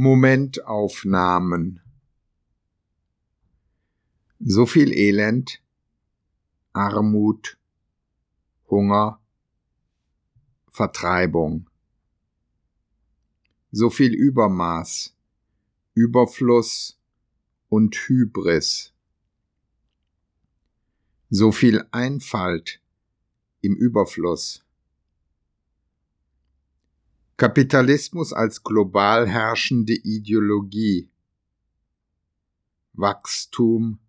Momentaufnahmen. So viel Elend, Armut, Hunger, Vertreibung. So viel Übermaß, Überfluss und Hybris. So viel Einfalt im Überfluss. Kapitalismus als global herrschende Ideologie. Wachstum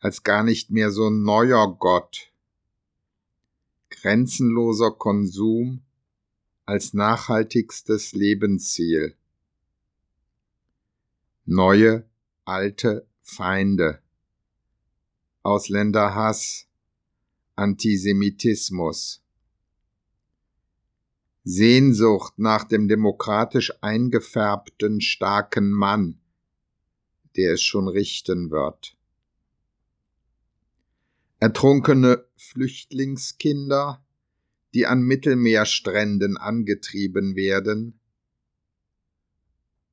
als gar nicht mehr so neuer Gott. Grenzenloser Konsum als nachhaltigstes Lebensziel. Neue, alte Feinde. Ausländerhass, Antisemitismus. Sehnsucht nach dem demokratisch eingefärbten starken Mann, der es schon richten wird. Ertrunkene Flüchtlingskinder, die an Mittelmeerstränden angetrieben werden,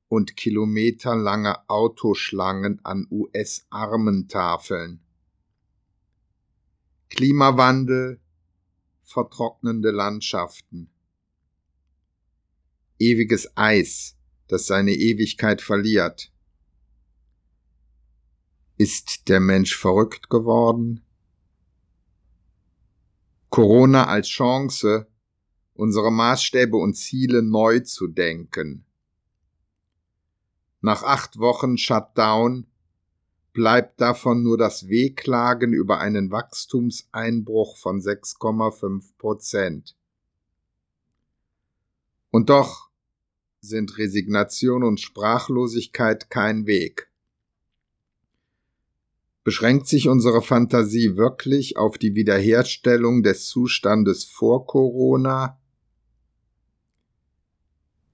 und kilometerlange Autoschlangen an US-Armentafeln. Klimawandel, vertrocknende Landschaften ewiges Eis, das seine Ewigkeit verliert. Ist der Mensch verrückt geworden? Corona als Chance, unsere Maßstäbe und Ziele neu zu denken. Nach acht Wochen Shutdown bleibt davon nur das Wehklagen über einen Wachstumseinbruch von 6,5 Prozent. Und doch sind Resignation und Sprachlosigkeit kein Weg. Beschränkt sich unsere Fantasie wirklich auf die Wiederherstellung des Zustandes vor Corona,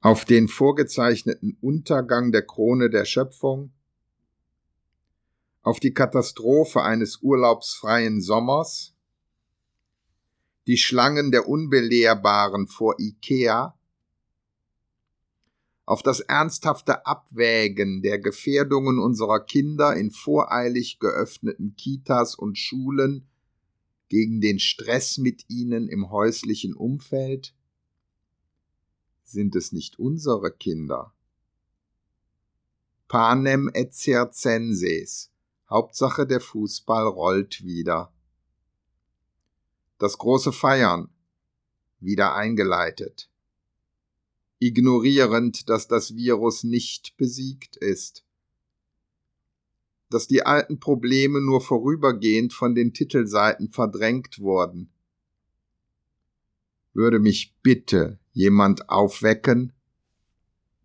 auf den vorgezeichneten Untergang der Krone der Schöpfung, auf die Katastrophe eines urlaubsfreien Sommers, die Schlangen der Unbelehrbaren vor Ikea, auf das ernsthafte Abwägen der Gefährdungen unserer Kinder in voreilig geöffneten Kitas und Schulen gegen den Stress mit ihnen im häuslichen Umfeld? Sind es nicht unsere Kinder? Panem et circenses. Hauptsache der Fußball rollt wieder. Das große Feiern wieder eingeleitet ignorierend, dass das Virus nicht besiegt ist, dass die alten Probleme nur vorübergehend von den Titelseiten verdrängt wurden. Würde mich bitte jemand aufwecken?